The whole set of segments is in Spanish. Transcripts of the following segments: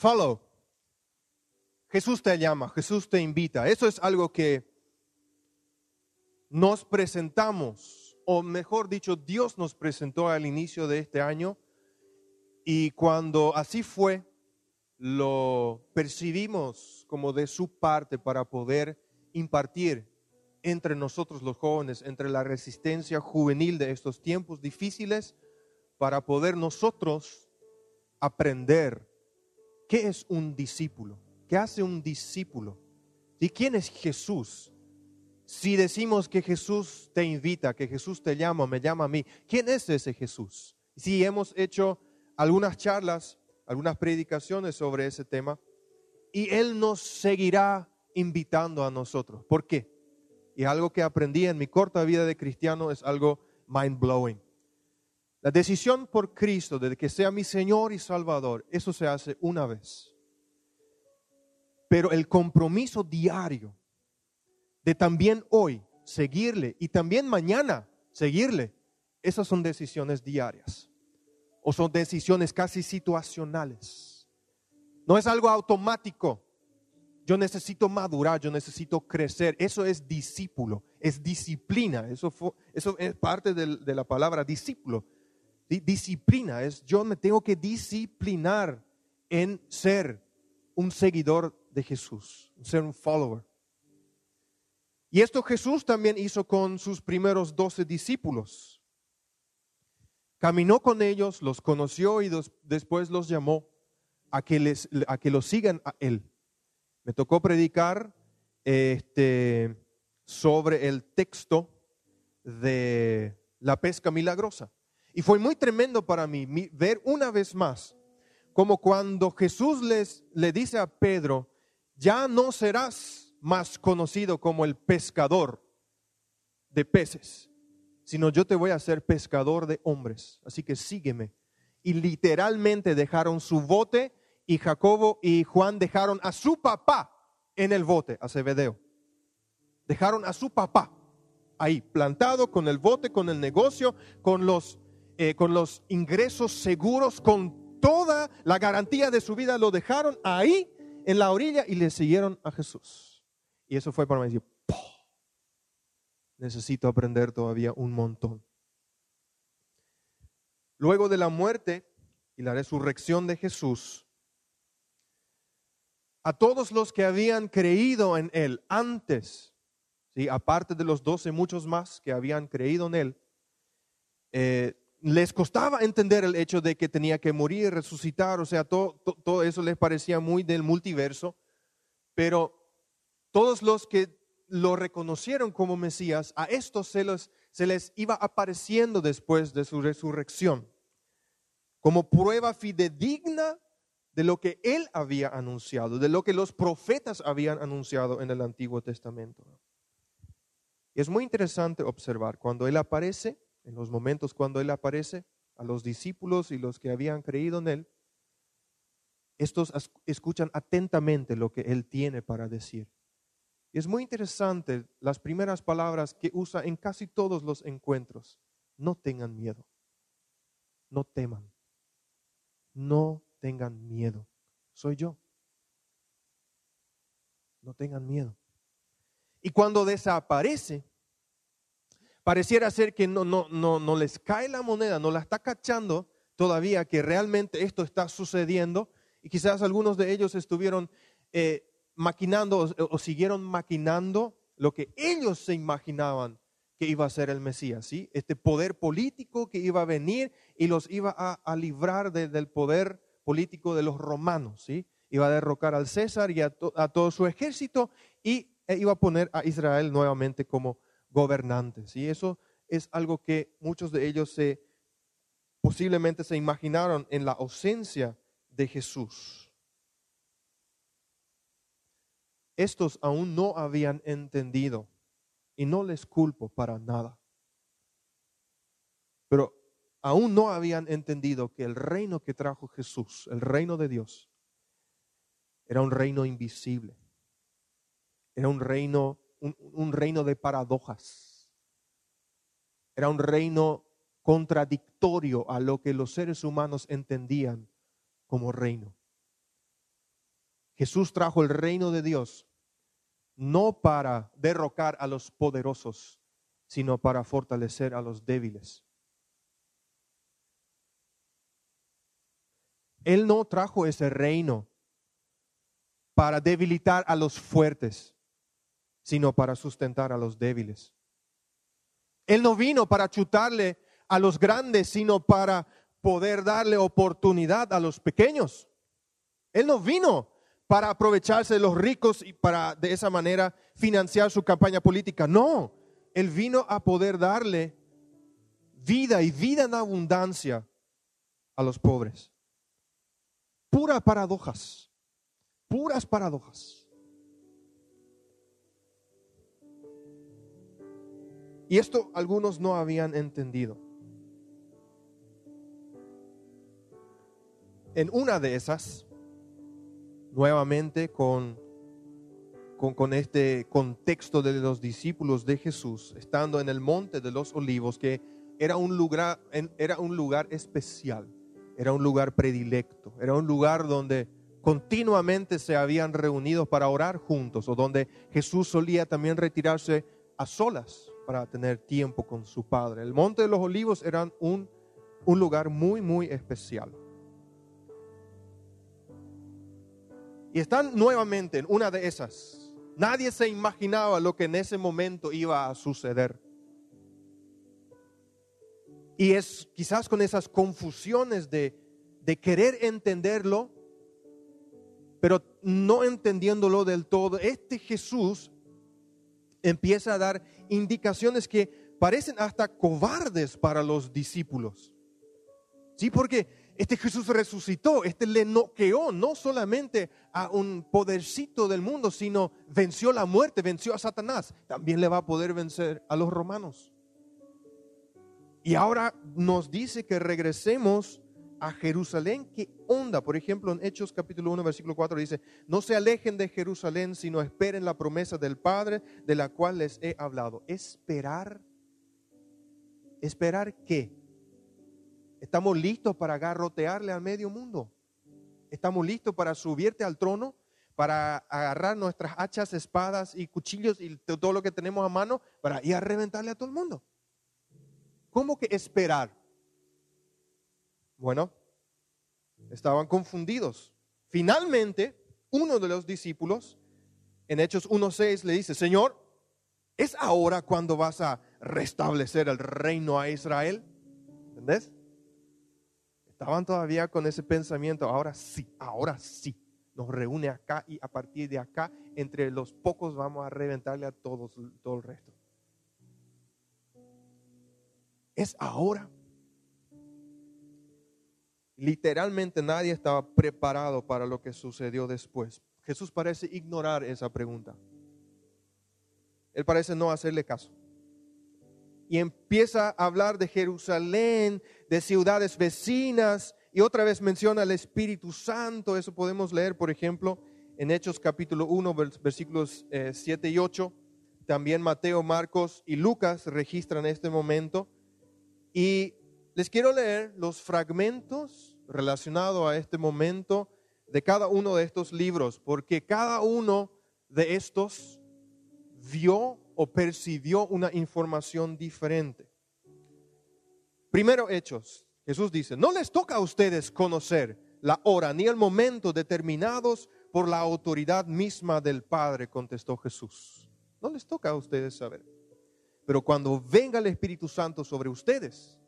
Follow. Jesús te llama, Jesús te invita. Eso es algo que nos presentamos, o mejor dicho, Dios nos presentó al inicio de este año y cuando así fue, lo percibimos como de su parte para poder impartir entre nosotros los jóvenes, entre la resistencia juvenil de estos tiempos difíciles, para poder nosotros aprender qué es un discípulo, qué hace un discípulo y quién es Jesús. Si decimos que Jesús te invita, que Jesús te llama, me llama a mí, ¿quién es ese Jesús? Si hemos hecho algunas charlas, algunas predicaciones sobre ese tema y Él nos seguirá invitando a nosotros. ¿Por qué? Y algo que aprendí en mi corta vida de cristiano es algo mind blowing. La decisión por Cristo de que sea mi Señor y Salvador, eso se hace una vez. Pero el compromiso diario de también hoy seguirle y también mañana seguirle, esas son decisiones diarias o son decisiones casi situacionales. No es algo automático. Yo necesito madurar, yo necesito crecer. Eso es discípulo, es disciplina. Eso, eso es parte de, la palabra discípulo. Disciplina es yo me tengo que disciplinar en ser un seguidor de Jesús, ser un follower. Y esto Jesús también hizo con sus primeros doce discípulos. Caminó con ellos, los conoció y después los llamó a que, les, a que lo sigan a Él. Me tocó predicar este, sobre el texto de la pesca milagrosa. Y fue muy tremendo para mí ver una vez más como cuando Jesús les, le dice a Pedro, ya no serás más conocido como el pescador de peces, sino yo te voy a hacer pescador de hombres. Así que sígueme. Y literalmente dejaron su bote y Jacobo y Juan dejaron a su papá en el bote, a Zebedeo. Dejaron a su papá ahí, plantado con el bote, con el negocio, con los, eh, con los ingresos seguros, con toda la garantía de su vida, lo dejaron ahí en la orilla y le siguieron a Jesús. Y eso fue para mí decir, necesito aprender todavía un montón. Luego de la muerte y la resurrección de Jesús, a todos los que habían creído en Él antes, ¿sí? aparte de los doce, muchos más que habían creído en Él, eh, les costaba entender el hecho de que tenía que morir, resucitar, o sea, todo, eso les parecía muy del multiverso, pero todos los que lo reconocieron como Mesías, a estos se, se les iba apareciendo después de su resurrección, como prueba fidedigna de lo que él había anunciado, de lo que los profetas habían anunciado en el Antiguo Testamento. Es muy interesante observar cuando él aparece, en los momentos cuando él aparece a los discípulos y los que habían creído en él, estos escuchan atentamente lo que él tiene para decir. Y es muy interesante las primeras palabras que usa en casi todos los encuentros. No tengan miedo, no teman, no tengan miedo. Soy yo. No tengan miedo. Y cuando desaparece, pareciera ser que no, no, no, no les cae la moneda, no la está cachando todavía que realmente esto está sucediendo. Y quizás algunos de ellos estuvieron eh, maquinando o, siguieron maquinando lo que ellos se imaginaban que iba a ser el Mesías, ¿sí? Este poder político que iba a venir y los iba a, librar del poder político de los romanos, ¿sí? Iba a derrocar al César y a, todo su ejército y e iba a poner a Israel nuevamente como gobernante, ¿sí? Eso es algo que muchos de ellos se, posiblemente se imaginaron en la ausencia de Jesús. Estos aún no habían entendido y no les culpo para nada. Pero aún no habían entendido que el reino que trajo Jesús, el reino de Dios, era un reino invisible. Era un reino, un, reino de paradojas. Era un reino contradictorio a lo que los seres humanos entendían como reino. Jesús trajo el reino de Dios no para derrocar a los poderosos, sino para fortalecer a los débiles. Él no trajo ese reino para debilitar a los fuertes, sino para sustentar a los débiles. Él no vino para chutarle a los grandes, sino para poder darle oportunidad a los pequeños. Él no vino para aprovecharse de los ricos y para de esa manera financiar su campaña política. No, Él vino a poder darle vida y vida en abundancia a los pobres. Puras paradojas, puras paradojas. Y esto algunos no habían entendido. En una de esas, nuevamente con, con, este contexto de los discípulos de Jesús, estando en el monte de los olivos, que era un lugar, era un lugar especial era un lugar predilecto, era un lugar donde continuamente se habían reunido para orar juntos o donde Jesús solía también retirarse a solas para tener tiempo con su Padre. El Monte de los Olivos era un, un lugar muy, muy especial. Y están nuevamente en una de esas. Nadie se imaginaba lo que en ese momento iba a suceder. Y es quizás con esas confusiones de, querer entenderlo, pero no entendiéndolo del todo. Este Jesús empieza a dar indicaciones que parecen hasta cobardes para los discípulos. Sí, porque este Jesús resucitó, este le noqueó no solamente a un podercito del mundo, sino venció la muerte, venció a Satanás. También le va a poder vencer a los romanos. Y ahora nos dice que regresemos a Jerusalén. ¿Qué onda? Por ejemplo, en Hechos capítulo 1, versículo 4 dice, no se alejen de Jerusalén, sino esperen la promesa del Padre de la cual les he hablado. Esperar. ¿Esperar qué? ¿Estamos listos para garrotearle al medio mundo? ¿Estamos listos para subirte al trono? Para agarrar nuestras hachas, espadas y cuchillos y todo lo que tenemos a mano para ir a reventarle a todo el mundo? ¿Cómo que esperar? Bueno, estaban confundidos. Finalmente, uno de los discípulos, en Hechos 1.6, le dice, Señor, ¿es ahora cuando vas a restablecer el reino a Israel? ¿Entendés? Estaban todavía con ese pensamiento, ahora sí, ahora sí. Nos reúne acá y a partir de acá, entre los pocos vamos a reventarle a todos, todo el resto es ahora. Literalmente nadie estaba preparado para lo que sucedió después. Jesús parece ignorar esa pregunta. Él parece no hacerle caso. Y empieza a hablar de Jerusalén, de ciudades vecinas, y otra vez menciona el Espíritu Santo. Eso podemos leer, por ejemplo, en Hechos capítulo 1, versículos 7 eh, y 8. También Mateo, Marcos y Lucas registran este momento. Y les quiero leer los fragmentos relacionados a este momento de cada uno de estos libros, porque cada uno de estos vio o percibió una información diferente. Primero Hechos, Jesús dice, no les toca a ustedes conocer la hora ni el momento determinados por la autoridad misma del Padre, contestó Jesús. No les toca a ustedes saber. Pero cuando venga el Espíritu Santo sobre ustedes,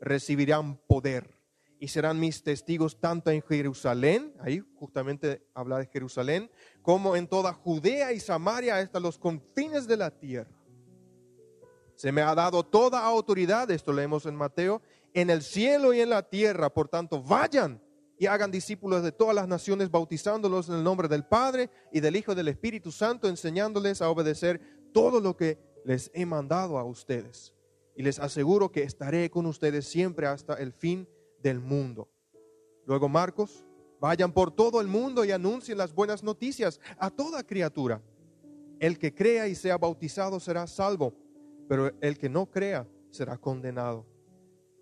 recibirán poder y serán mis testigos tanto en Jerusalén, ahí justamente habla de Jerusalén, como en toda Judea y Samaria hasta los confines de la tierra. Se me ha dado toda autoridad, esto leemos en Mateo, en el cielo y en la tierra. Por tanto, vayan y hagan discípulos de todas las naciones, bautizándolos en el nombre del Padre y del Hijo y del Espíritu Santo, enseñándoles a obedecer todo lo que les he mandado a ustedes. Y les aseguro que estaré con ustedes siempre hasta el fin del mundo. Luego Marcos, vayan por todo el mundo y anuncien las buenas noticias a toda criatura. El que crea y sea bautizado será salvo, pero el que no crea será condenado.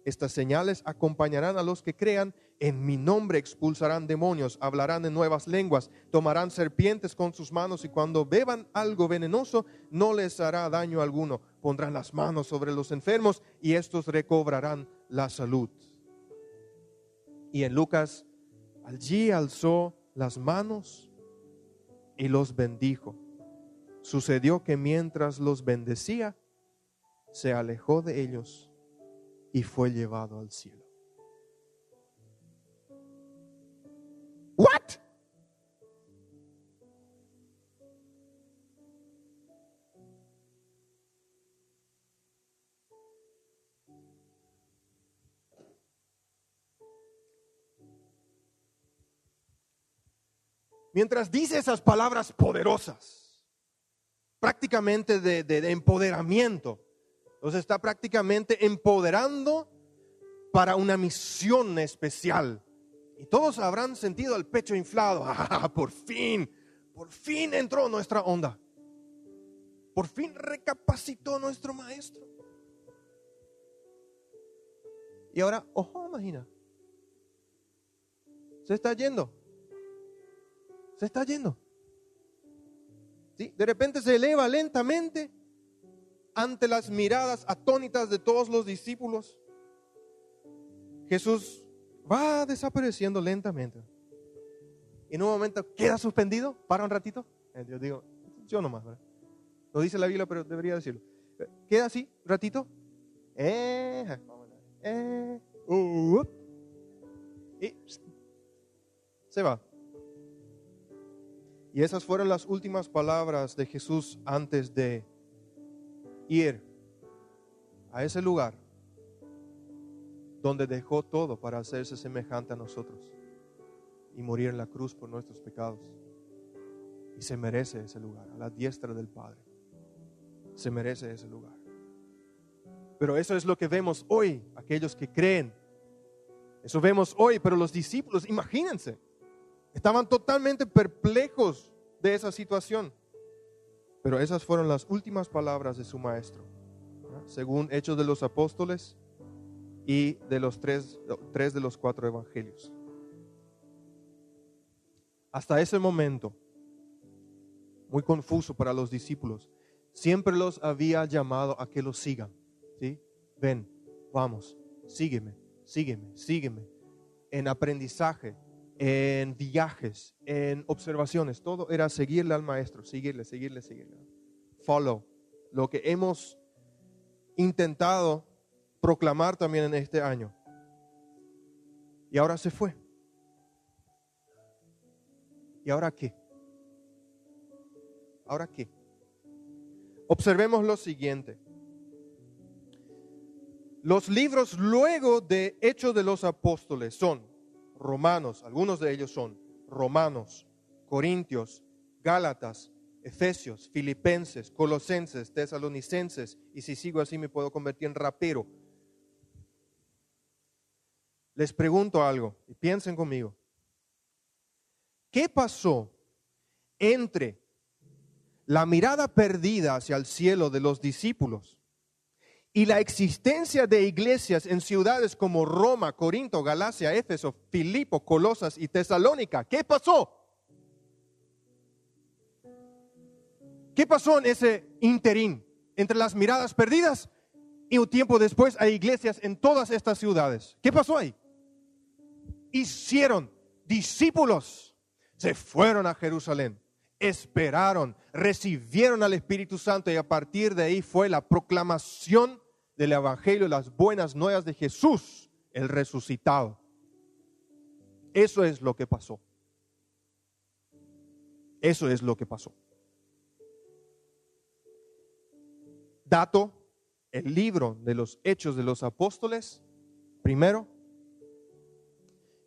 Estas señales acompañarán a los que crean En mi nombre expulsarán demonios, hablarán en nuevas lenguas, tomarán serpientes con sus manos y cuando beban algo venenoso no les hará daño alguno. Pondrán las manos sobre los enfermos y estos recobrarán la salud. Y en Lucas, allí alzó las manos y los bendijo. Sucedió que mientras los bendecía, se alejó de ellos y fue llevado al cielo. What? Mientras dice esas palabras poderosas, prácticamente de, de empoderamiento, los está prácticamente empoderando para una misión especial. Y todos habrán sentido el pecho inflado. Ah, por fin, por fin entró nuestra onda. Por fin recapacitó nuestro maestro. Y ahora, ojo, imagina. Se está yendo. Se está yendo. ¿Sí? De repente se eleva lentamente ante las miradas atónitas de todos los discípulos. Jesús va desapareciendo lentamente. Y en un momento queda suspendido, para un ratito. Eh, yo digo, yo nomás, ¿verdad? No dice la Biblia, pero debería decirlo. Queda así, un ratito. Eh, eh, uh, y se va. Y esas fueron las últimas palabras de Jesús antes de ir a ese lugar donde dejó todo para hacerse semejante a nosotros y morir en la cruz por nuestros pecados. Y se merece ese lugar, a la diestra del Padre. Se merece ese lugar. Pero eso es lo que vemos hoy, aquellos que creen. Eso vemos hoy, pero los discípulos, imagínense, estaban totalmente perplejos de esa situación. Pero esas fueron las últimas palabras de su maestro. Según Hechos de los Apóstoles, y de los tres, tres de los cuatro evangelios. Hasta ese momento, muy confuso para los discípulos, siempre los había llamado a que los sigan. ¿sí? Ven, vamos, sígueme, sígueme, sígueme. En aprendizaje, en viajes, en observaciones, todo era seguirle al maestro, seguirle, seguirle, seguirle. Follow. Lo que hemos intentado proclamar también en este año. Y ahora se fue. ¿Y ahora qué? ¿Ahora qué? Observemos lo siguiente. Los libros luego de Hechos de los Apóstoles son Romanos, algunos de ellos son Romanos, Corintios, Gálatas, Efesios, Filipenses, Colosenses, Tesalonicenses, y si sigo así me puedo convertir en rapero, les pregunto algo y piensen conmigo. ¿Qué pasó entre la mirada perdida hacia el cielo de los discípulos y la existencia de iglesias en ciudades como Roma, Corinto, Galacia, Éfeso, Filipo, Colosas y Tesalónica? ¿Qué pasó? ¿Qué pasó en ese interín entre las miradas perdidas y un tiempo después hay iglesias en todas estas ciudades? ¿Qué pasó ahí? hicieron discípulos, se fueron a Jerusalén, esperaron, recibieron al Espíritu Santo y a partir de ahí fue la proclamación del Evangelio, las buenas nuevas de Jesús, el resucitado. Eso es lo que pasó. Eso es lo que pasó. Dato, el libro de los Hechos de los Apóstoles, primero,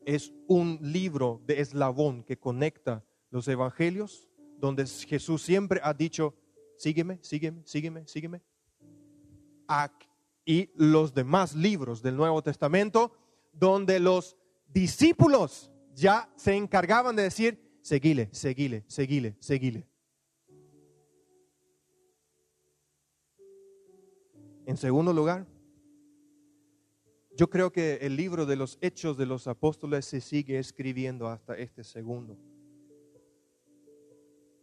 es un libro de eslabón que conecta los evangelios, donde Jesús siempre ha dicho, sígueme, sígueme, sígueme, sígueme. Y los demás libros del Nuevo Testamento, donde los discípulos ya se encargaban de decir, seguile, seguile, seguile, seguile. En segundo lugar, Yo creo que el libro de los hechos de los apóstoles se sigue escribiendo hasta este segundo.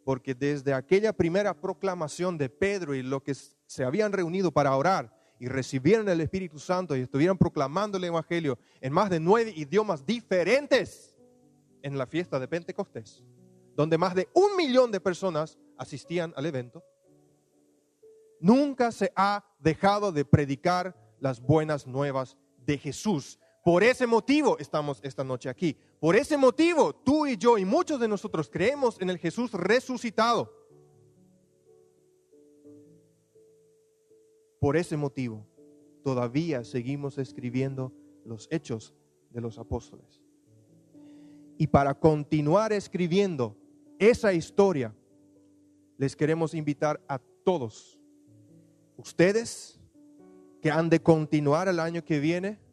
Porque desde aquella primera proclamación de Pedro y lo que se habían reunido para orar y recibieron el Espíritu Santo y estuvieron proclamando el Evangelio en más de nueve idiomas diferentes en la fiesta de Pentecostés, donde más de un millón de personas asistían al evento, nunca se ha dejado de predicar las buenas nuevas de Jesús. Por ese motivo estamos esta noche aquí. Por ese motivo tú y yo y muchos de nosotros creemos en el Jesús resucitado. Por ese motivo todavía seguimos escribiendo los hechos de los apóstoles. Y para continuar escribiendo esa historia, les queremos invitar a todos, ustedes que han de continuar el año que viene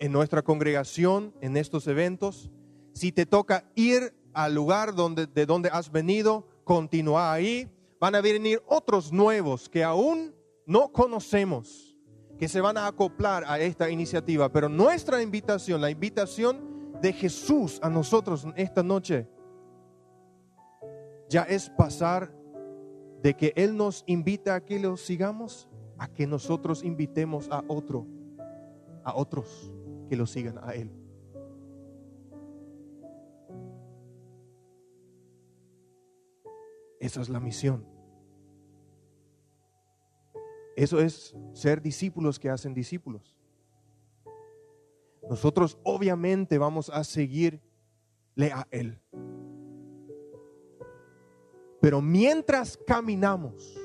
en nuestra congregación, en estos eventos, si te toca ir al lugar donde, de donde has venido, continúa ahí. Van a venir otros nuevos que aún no conocemos, que se van a acoplar a esta iniciativa. Pero nuestra invitación, la invitación de Jesús a nosotros esta noche, ya es pasar de que Él nos invita a que lo sigamos a que nosotros invitemos a otro, a otros que lo sigan a Él. Esa es la misión. Eso es ser discípulos que hacen discípulos. Nosotros obviamente vamos a seguirle a Él. Pero mientras caminamos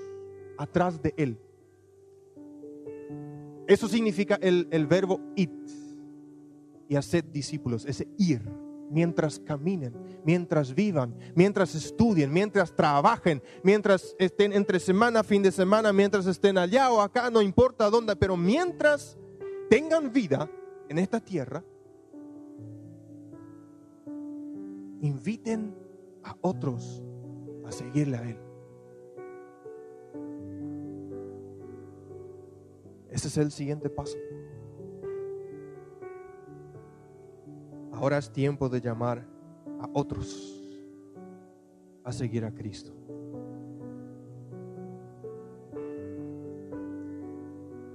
atrás de Él, eso significa el, verbo it y hacer discípulos, ese ir, mientras caminen, mientras vivan, mientras estudien, mientras trabajen, mientras estén entre semana, fin de semana, mientras estén allá o acá, no importa dónde, pero mientras tengan vida en esta tierra, inviten a otros a seguirle a Él. Ese es el siguiente paso. Ahora es tiempo de llamar a otros a seguir a Cristo.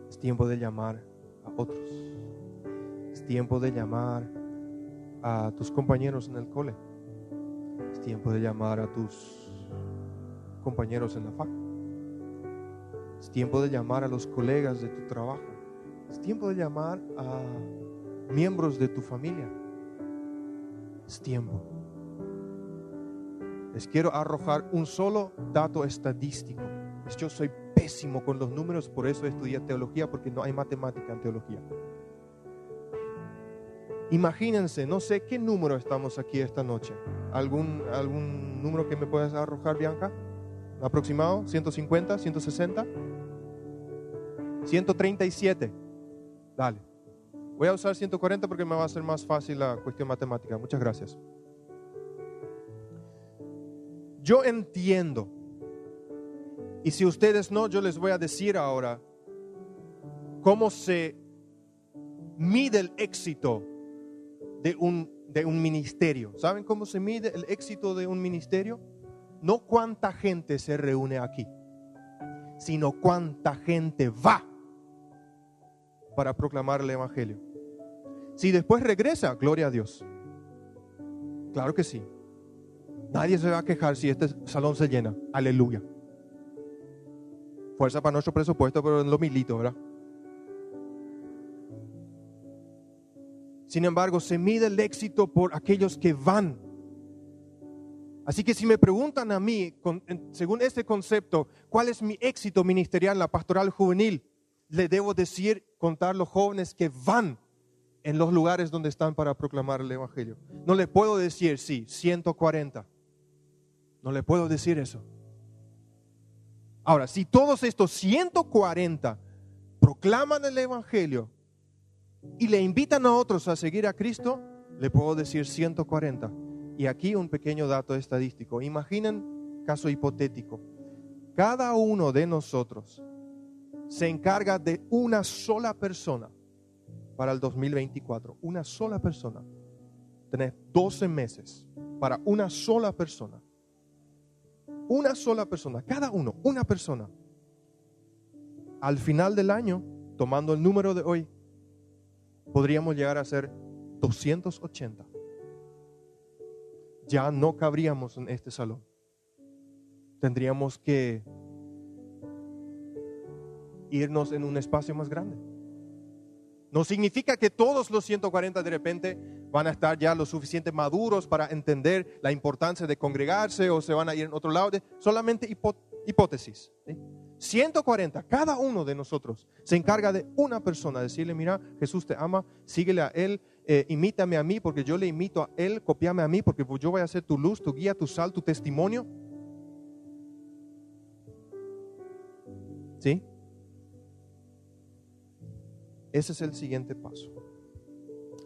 Es tiempo de llamar a otros. Es tiempo de llamar a tus compañeros en el cole. Es tiempo de llamar a tus compañeros en la fac. Es tiempo de llamar a los colegas de tu trabajo. Es tiempo de llamar a miembros de tu familia. Tiempo. Les quiero arrojar un solo dato estadístico. Yo soy pésimo con los números, por eso estudié teología, porque no hay matemática en teología. Imagínense, no sé qué número estamos aquí esta noche. ¿Algún, algún número que me puedas arrojar, Bianca? ¿Aproximado? ¿150? ¿160? 137. Dale. Voy a usar 140 porque me va a ser más fácil la cuestión matemática. Muchas gracias. Yo entiendo. Y si ustedes no, yo les voy a decir ahora cómo se mide el éxito de un, de un ministerio. ¿Saben cómo se mide el éxito de un ministerio? No cuánta gente se reúne aquí, sino cuánta gente va para proclamar el Evangelio. Si después regresa, gloria a Dios. Claro que sí. Nadie se va a quejar si este salón se llena. Aleluya. Fuerza para nuestro presupuesto, pero en lo milito, ¿verdad? Sin embargo, se mide el éxito por aquellos que van. Así que si me preguntan a mí, según este concepto, ¿cuál es mi éxito ministerial en la pastoral juvenil? le debo decir, contar los jóvenes que van en los lugares donde están para proclamar el Evangelio. No le puedo decir, sí, 140. No le puedo decir eso. Ahora, si todos estos 140 proclaman el Evangelio y le invitan a otros a seguir a Cristo, le puedo decir 140. Y aquí un pequeño dato estadístico. Imaginen caso hipotético. Cada uno de nosotros se encarga de una sola persona para el 2024. Una sola persona. Tenés 12 meses para una sola persona. Una sola persona, cada uno, una persona. Al final del año, tomando el número de hoy, podríamos llegar a ser 280. Ya no cabríamos en este salón. Tendríamos que irnos en un espacio más grande. No significa que todos los 140 de repente van a estar ya lo suficiente maduros para entender la importancia de congregarse o se van a ir en otro lado. solamente hipótesis. 140, cada uno de nosotros se encarga de una persona, decirle, mira, Jesús te ama, síguele a Él, eh, imítame a mí porque yo le imito a Él, copiame a mí porque yo voy a ser tu luz, tu guía, tu sal, tu testimonio. ¿Sí? Ese es el siguiente paso.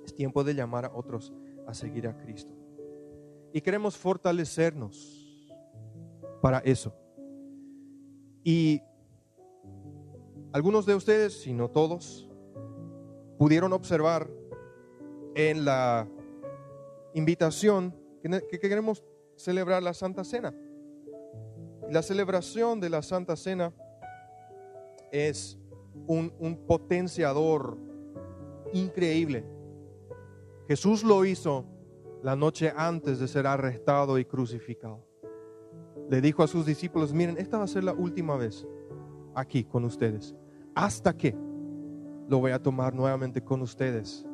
Es tiempo de llamar a otros a seguir a Cristo. Y queremos fortalecernos para eso. Y algunos de ustedes, si no todos, pudieron observar en la invitación que queremos celebrar la Santa Cena. La celebración de la Santa Cena es un, potenciador increíble. Jesús lo hizo la noche antes de ser arrestado y crucificado. Le dijo a sus discípulos, miren, esta va a ser la última vez aquí con ustedes, hasta que lo voy a tomar nuevamente con ustedes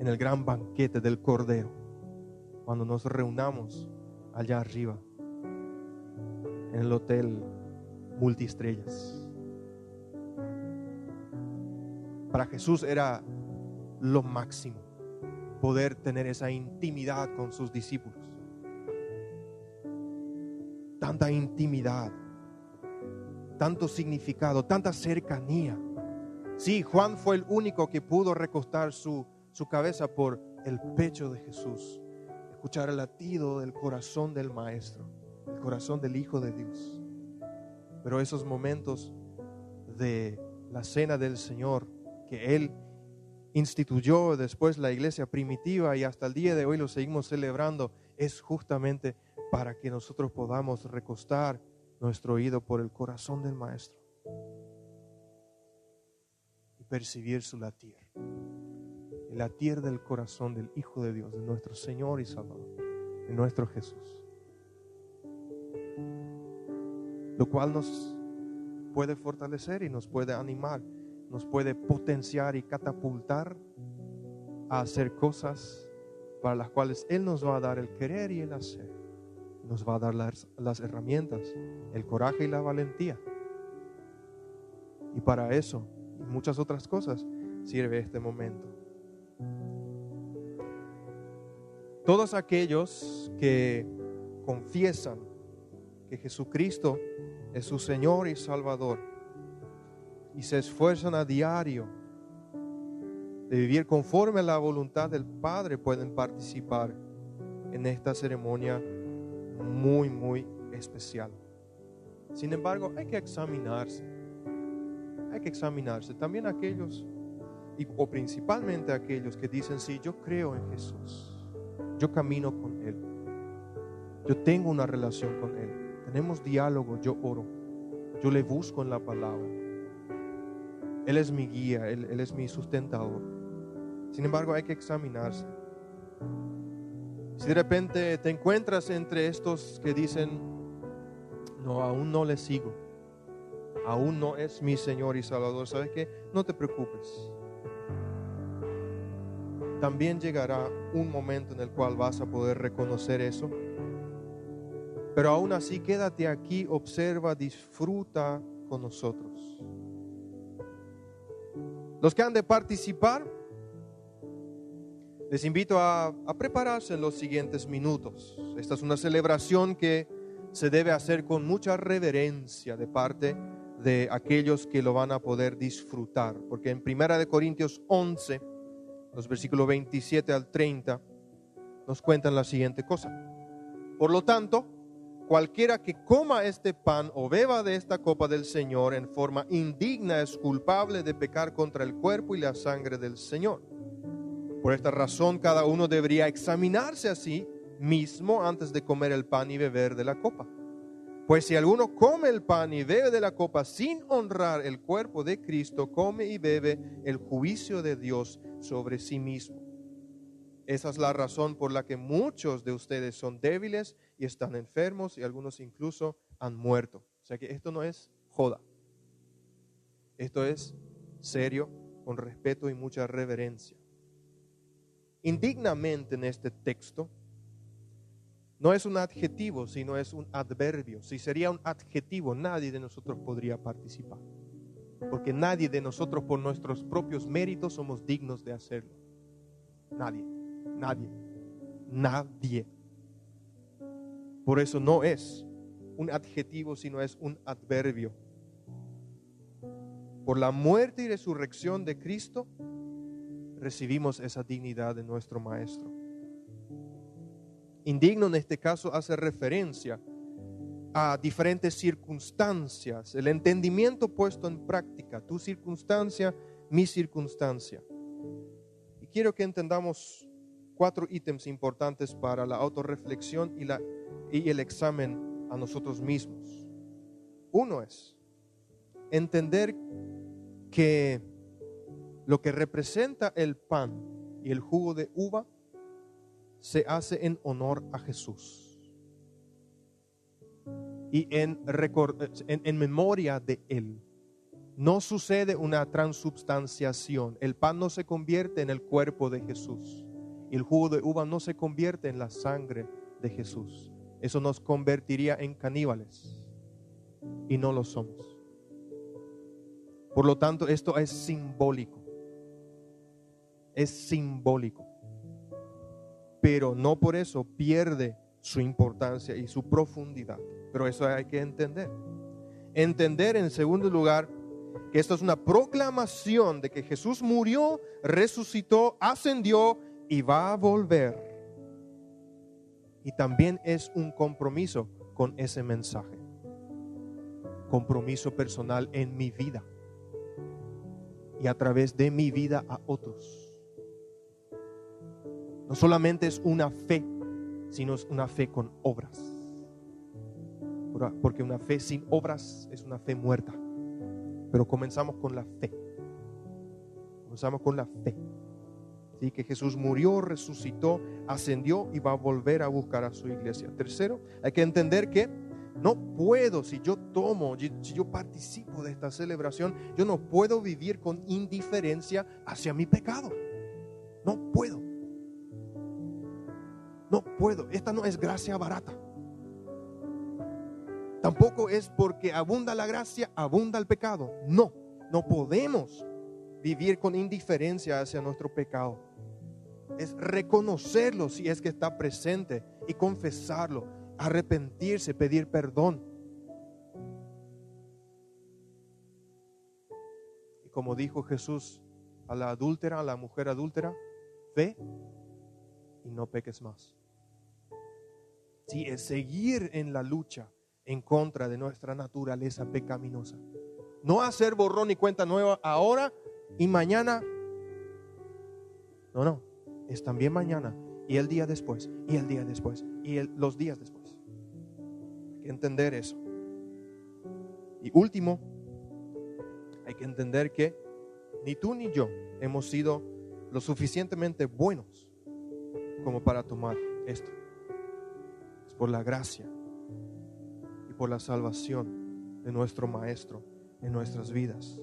en el gran banquete del Cordero, cuando nos reunamos allá arriba, en el hotel multiestrellas. Para Jesús era lo máximo poder tener esa intimidad con sus discípulos. Tanta intimidad, tanto significado, tanta cercanía. Sí, Juan fue el único que pudo recostar su, su cabeza por el pecho de Jesús, escuchar el latido del corazón del Maestro, el corazón del Hijo de Dios. Pero esos momentos de la cena del Señor que Él instituyó después la iglesia primitiva y hasta el día de hoy lo seguimos celebrando, es justamente para que nosotros podamos recostar nuestro oído por el corazón del Maestro y percibir su latir, el latir del corazón del Hijo de Dios, de nuestro Señor y Salvador, de nuestro Jesús. Lo cual nos puede fortalecer y nos puede animar nos puede potenciar y catapultar a hacer cosas para las cuales Él nos va a dar el querer y el hacer. Nos va a dar las, herramientas, el coraje y la valentía. Y para eso y muchas otras cosas sirve este momento. Todos aquellos que confiesan que Jesucristo es su Señor y Salvador, y se esfuerzan a diario de vivir conforme a la voluntad del Padre pueden participar en esta ceremonia muy, muy especial. Sin embargo, hay que examinarse. Hay que examinarse. También aquellos, o principalmente aquellos que dicen, sí, yo creo en Jesús. Yo camino con Él. Yo tengo una relación con Él. Tenemos diálogo, yo oro. Yo le busco en la palabra. Él es mi guía, Él, es mi sustentador. Sin embargo, hay que examinarse. Si de repente te encuentras entre estos que dicen, no, aún no le sigo, aún no es mi Señor y Salvador, ¿sabes qué? No te preocupes. También llegará un momento en el cual vas a poder reconocer eso. Pero aún así, quédate aquí, observa, disfruta con nosotros. Los que han de participar, les invito a, prepararse en los siguientes minutos. Esta es una celebración que se debe hacer con mucha reverencia de parte de aquellos que lo van a poder disfrutar, porque en Primera de Corintios 11, los versículos 27 al 30, nos cuentan la siguiente cosa. Por lo tanto, cualquiera que coma este pan o beba de esta copa del Señor en forma indigna es culpable de pecar contra el cuerpo y la sangre del Señor. Por esta razón cada uno debería examinarse a sí mismo antes de comer el pan y beber de la copa. Pues si alguno come el pan y bebe de la copa sin honrar el cuerpo de Cristo, come y bebe el juicio de Dios sobre sí mismo. Esa es la razón por la que muchos de ustedes son débiles y están enfermos y algunos incluso han muerto. O sea que esto no es joda. Esto es serio, con respeto y mucha reverencia. Indignamente en este texto no es un adjetivo, sino es un adverbio. Si sería un adjetivo, nadie de nosotros podría participar. Porque nadie de nosotros por nuestros propios méritos somos dignos de hacerlo. Nadie, nadie, nadie. Por eso no es un adjetivo, sino es un adverbio. Por la muerte y resurrección de Cristo, recibimos esa dignidad de nuestro Maestro. Indigno en este caso hace referencia a diferentes circunstancias, el entendimiento puesto en práctica, tu circunstancia, mi circunstancia. Y quiero que entendamos cuatro ítems importantes para la autorreflexión y, la, y el examen a nosotros mismos. Uno es entender que lo que representa el pan y el jugo de uva se hace en honor a Jesús y en, en, memoria de Él. No sucede una transubstanciación. El pan no se convierte en el cuerpo de Jesús. El jugo de uva no se convierte en la sangre de Jesús. Eso nos convertiría en caníbales. Y no lo somos. Por lo tanto, esto es simbólico. Es simbólico pero no por eso pierde su importancia y su profundidad. Pero eso hay que entender. Entender en segundo lugar que esto es una proclamación de que Jesús murió, resucitó, ascendió y va a volver. Y también es un compromiso con ese mensaje. Compromiso personal en mi vida y a través de mi vida a otros. No solamente es una fe, sino es una fe con obras. Porque una fe sin obras es una fe muerta. Pero comenzamos con la fe. Comenzamos con la fe. Así que Jesús murió, resucitó, ascendió y va a volver a buscar a su iglesia. Tercero, hay que entender que no puedo, si yo tomo, si yo participo de esta celebración, yo no puedo vivir con indiferencia hacia mi pecado. No puedo. No puedo, esta no es gracia barata. Tampoco es porque abunda la gracia, abunda el pecado. No, no podemos vivir con indiferencia hacia nuestro pecado. Es reconocerlo si es que está presente y confesarlo, arrepentirse, pedir perdón. Y como dijo Jesús a la adúltera, a la mujer adúltera, ve y no peques más es seguir en la lucha en contra de nuestra naturaleza pecaminosa. No hacer borrón y cuenta nueva ahora y mañana. No, no, es también mañana y el día después y el día después y los días después. Hay que entender eso. Y último, hay que entender que ni tú ni yo hemos sido lo suficientemente buenos como para tomar esto por la gracia y por la salvación de nuestro Maestro en nuestras vidas.